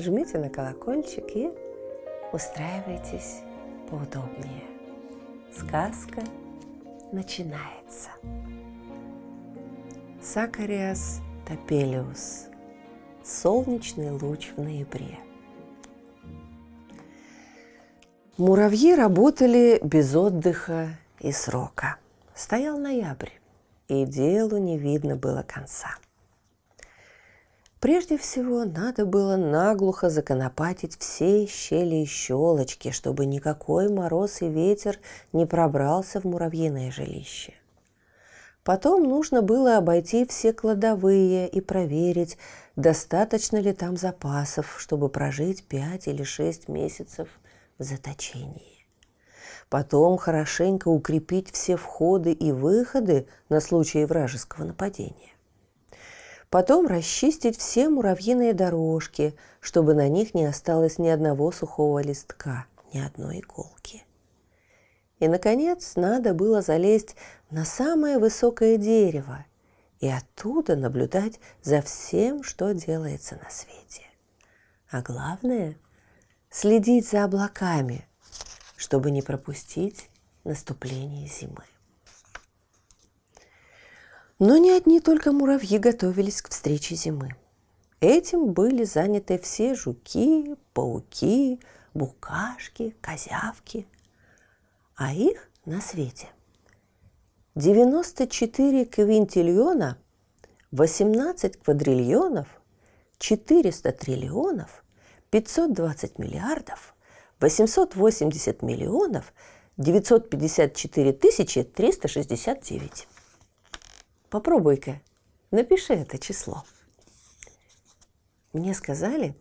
жмите на колокольчик и устраивайтесь поудобнее. Сказка – начинается. Сакариас топелиус. Солнечный луч в ноябре. Муравьи работали без отдыха и срока. Стоял ноябрь, и делу не видно было конца. Прежде всего, надо было наглухо законопатить все щели и щелочки, чтобы никакой мороз и ветер не пробрался в муравьиное жилище. Потом нужно было обойти все кладовые и проверить, достаточно ли там запасов, чтобы прожить пять или шесть месяцев в заточении. Потом хорошенько укрепить все входы и выходы на случай вражеского нападения. Потом расчистить все муравьиные дорожки, чтобы на них не осталось ни одного сухого листка, ни одной иголки. И, наконец, надо было залезть на самое высокое дерево и оттуда наблюдать за всем, что делается на свете. А главное – следить за облаками, чтобы не пропустить наступление зимы. Но не одни только муравьи готовились к встрече зимы. Этим были заняты все жуки, пауки, букашки, козявки. А их на свете 94 квинтильона, 18 квадриллионов, 400 триллионов, 520 миллиардов, 880 миллионов, 954 тысячи 369. Попробуй-ка, напиши это число. Мне сказали,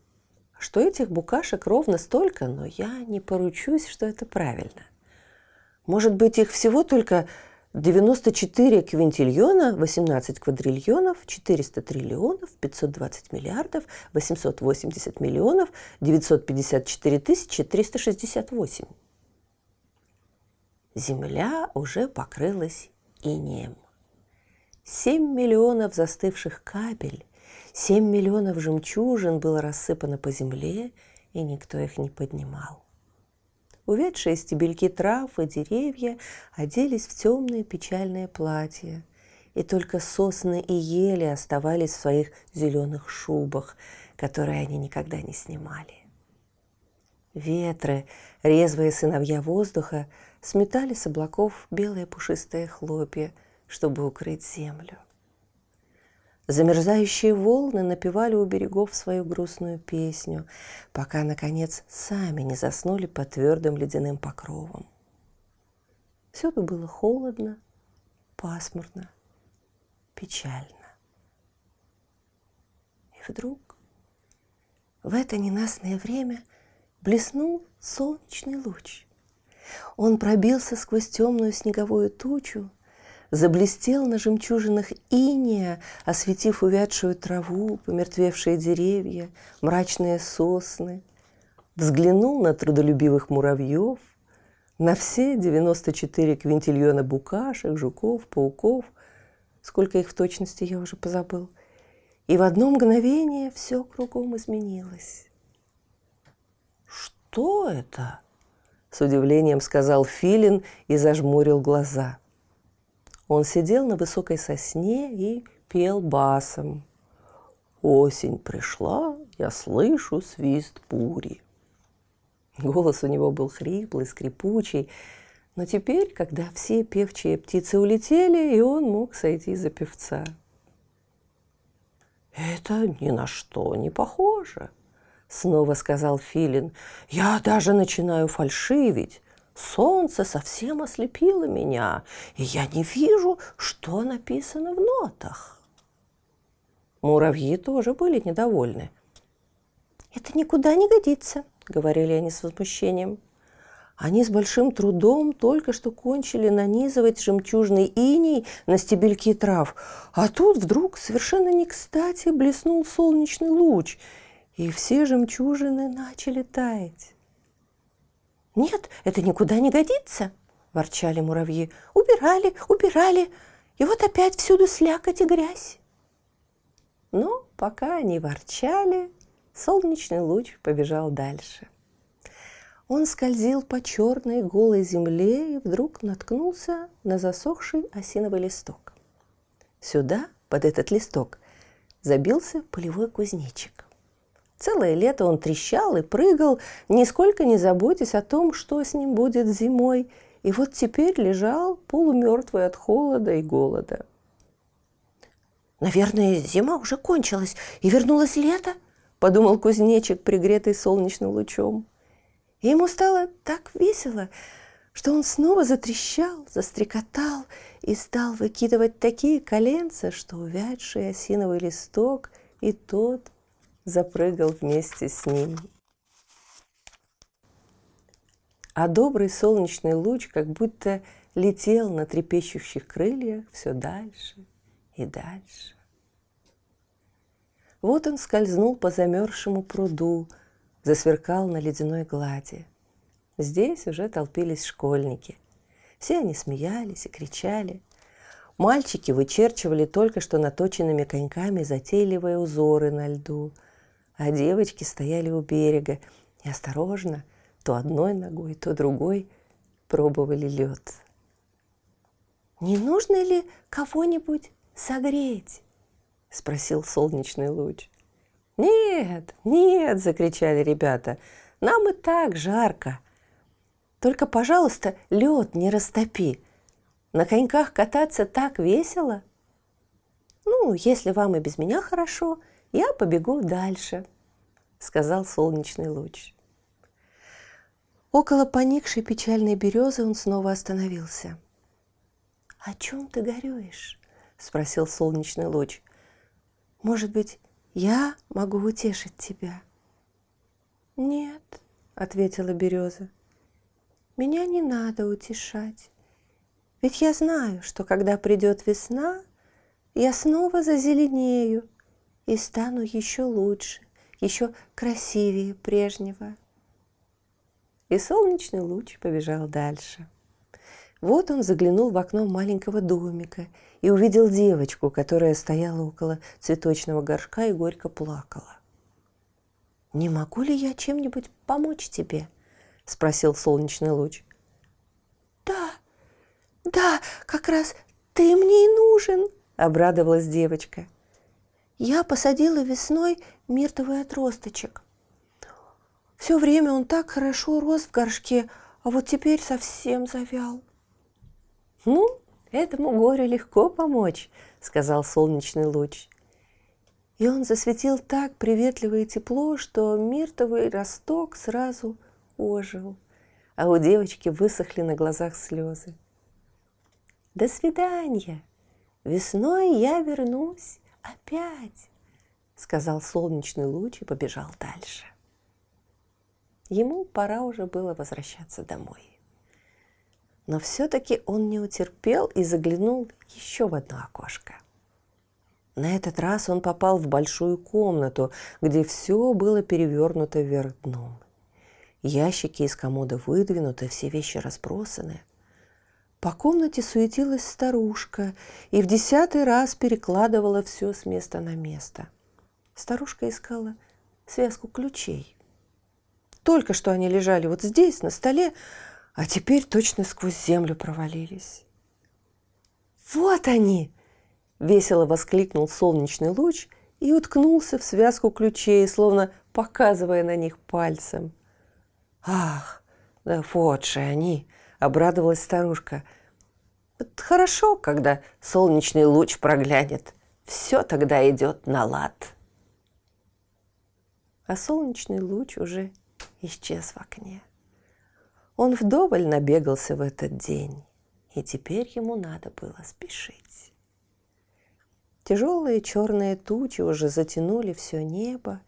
что этих букашек ровно столько, но я не поручусь, что это правильно. Может быть, их всего только 94 квинтильона, 18 квадриллионов, 400 триллионов, 520 миллиардов, 880 миллионов, 954 тысячи 368. Земля уже покрылась инеем. Семь миллионов застывших капель, семь миллионов жемчужин было рассыпано по земле, и никто их не поднимал. Увядшие стебельки трав и деревья оделись в темные печальные платья, и только сосны и ели оставались в своих зеленых шубах, которые они никогда не снимали. Ветры, резвые сыновья воздуха, сметали с облаков белые пушистые хлопья – чтобы укрыть землю. Замерзающие волны напевали у берегов свою грустную песню, пока, наконец, сами не заснули под твердым ледяным покровом. Всюду было холодно, пасмурно, печально. И вдруг в это ненастное время блеснул солнечный луч. Он пробился сквозь темную снеговую тучу заблестел на жемчужинах иния, осветив увядшую траву, помертвевшие деревья, мрачные сосны, взглянул на трудолюбивых муравьев, на все 94 квинтильона букашек, жуков, пауков, сколько их в точности я уже позабыл, и в одно мгновение все кругом изменилось. «Что это?» – с удивлением сказал Филин и зажмурил глаза – он сидел на высокой сосне и пел басом. Осень пришла, я слышу свист бури. Голос у него был хриплый, скрипучий, но теперь, когда все певчие птицы улетели, и он мог сойти за певца. «Это ни на что не похоже», — снова сказал Филин. «Я даже начинаю фальшивить. Солнце совсем ослепило меня, и я не вижу, что написано в нотах. Муравьи тоже были недовольны. Это никуда не годится, говорили они с возмущением. Они с большим трудом только что кончили нанизывать жемчужный иней на стебельки трав, а тут вдруг совершенно не кстати блеснул солнечный луч, и все жемчужины начали таять. «Нет, это никуда не годится!» – ворчали муравьи. «Убирали, убирали, и вот опять всюду слякоть и грязь!» Но пока они ворчали, солнечный луч побежал дальше – он скользил по черной голой земле и вдруг наткнулся на засохший осиновый листок. Сюда, под этот листок, забился полевой кузнечик. Целое лето он трещал и прыгал, нисколько не заботясь о том, что с ним будет зимой, и вот теперь лежал полумертвый от холода и голода. «Наверное, зима уже кончилась, и вернулось лето», — подумал кузнечик, пригретый солнечным лучом. И ему стало так весело, что он снова затрещал, застрекотал и стал выкидывать такие коленца, что увядший осиновый листок и тот запрыгал вместе с ним. А добрый солнечный луч как будто летел на трепещущих крыльях все дальше и дальше. Вот он скользнул по замерзшему пруду, засверкал на ледяной глади. Здесь уже толпились школьники. Все они смеялись и кричали. Мальчики вычерчивали только что наточенными коньками затейливые узоры на льду, а девочки стояли у берега и осторожно, то одной ногой, то другой, пробовали лед. «Не нужно ли кого-нибудь согреть?» – спросил солнечный луч. «Нет, нет!» – закричали ребята. «Нам и так жарко. Только, пожалуйста, лед не растопи. На коньках кататься так весело. Ну, если вам и без меня хорошо, я побегу дальше», – сказал солнечный луч. Около поникшей печальной березы он снова остановился. «О чем ты горюешь?» – спросил солнечный луч. «Может быть, я могу утешить тебя. Нет, ответила береза. Меня не надо утешать. Ведь я знаю, что когда придет весна, я снова зазеленею и стану еще лучше, еще красивее прежнего. И солнечный луч побежал дальше. Вот он заглянул в окно маленького домика и увидел девочку, которая стояла около цветочного горшка и горько плакала. «Не могу ли я чем-нибудь помочь тебе?» – спросил солнечный луч. «Да, да, как раз ты мне и нужен!» – обрадовалась девочка. «Я посадила весной миртовый отросточек. Все время он так хорошо рос в горшке, а вот теперь совсем завял. «Ну, этому горю легко помочь», — сказал солнечный луч. И он засветил так приветливо и тепло, что миртовый росток сразу ожил, а у девочки высохли на глазах слезы. «До свидания! Весной я вернусь опять!» — сказал солнечный луч и побежал дальше. Ему пора уже было возвращаться домой. Но все-таки он не утерпел и заглянул еще в одно окошко. На этот раз он попал в большую комнату, где все было перевернуто вверх дном. Ящики из комода выдвинуты, все вещи разбросаны. По комнате суетилась старушка и в десятый раз перекладывала все с места на место. Старушка искала связку ключей. Только что они лежали вот здесь, на столе, а теперь точно сквозь землю провалились. «Вот они!» – весело воскликнул солнечный луч и уткнулся в связку ключей, словно показывая на них пальцем. «Ах, да вот же они!» – обрадовалась старушка. «Вот хорошо, когда солнечный луч проглянет. Все тогда идет на лад». А солнечный луч уже исчез в окне. Он вдоволь набегался в этот день, и теперь ему надо было спешить. Тяжелые черные тучи уже затянули все небо,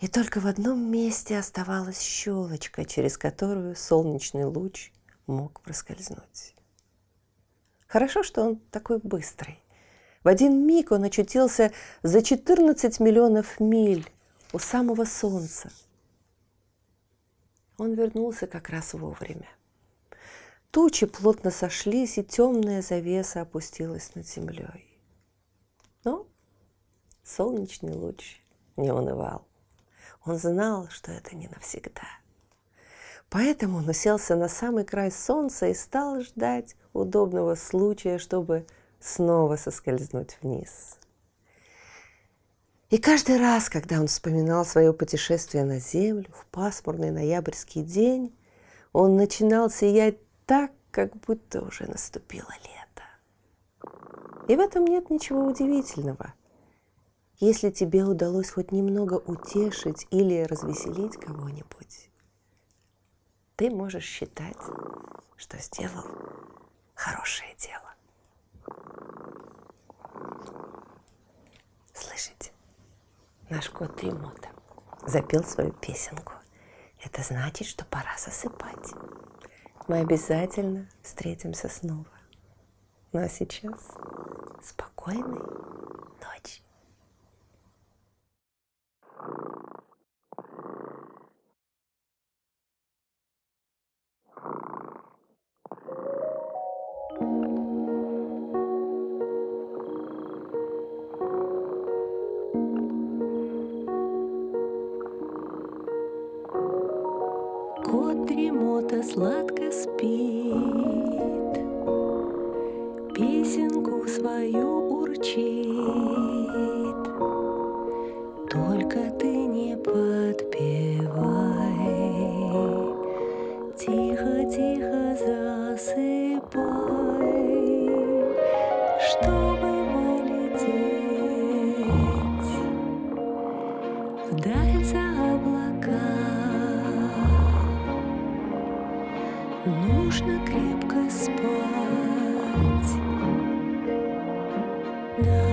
И только в одном месте оставалась щелочка, через которую солнечный луч мог проскользнуть. Хорошо, что он такой быстрый. В один миг он очутился за 14 миллионов миль у самого солнца. Он вернулся как раз вовремя. Тучи плотно сошлись, и темная завеса опустилась над землей. Но солнечный луч не унывал. Он знал, что это не навсегда. Поэтому он уселся на самый край солнца и стал ждать удобного случая, чтобы снова соскользнуть вниз. И каждый раз, когда он вспоминал свое путешествие на Землю в пасмурный ноябрьский день, он начинал сиять так, как будто уже наступило лето. И в этом нет ничего удивительного – если тебе удалось хоть немного утешить или развеселить кого-нибудь, ты можешь считать, что сделал хорошее дело. Слышите? Наш кот Тремота запел свою песенку. Это значит, что пора засыпать. Мы обязательно встретимся снова. Ну а сейчас спокойной дремота сладко спит, Нужно